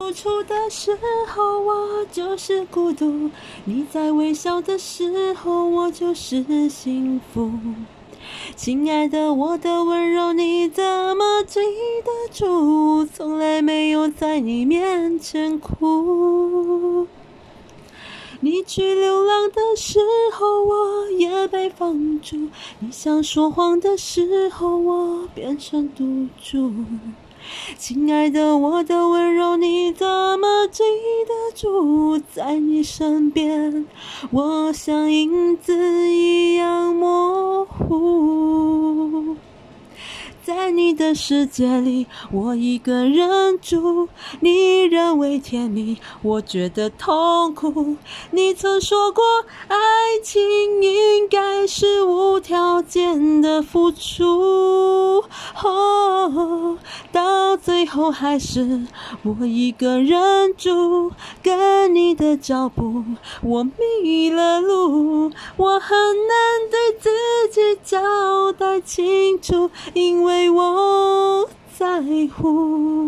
付出的时候，我就是孤独；你在微笑的时候，我就是幸福。亲爱的，我的温柔你怎么记得住？从来没有在你面前哭。你去流浪的时候，我也被放逐；你想说谎的时候，我变成赌注。亲爱的，我的温柔你怎么记得住？在你身边，我像影子一样模糊。在你的世界里，我一个人住。你认为甜蜜，我觉得痛苦。你曾说过，爱情应该是无条件的付出。哦，到最后还是我一个人住，跟你的脚步，我迷了路。我很难对自己交代清楚，因为我在乎。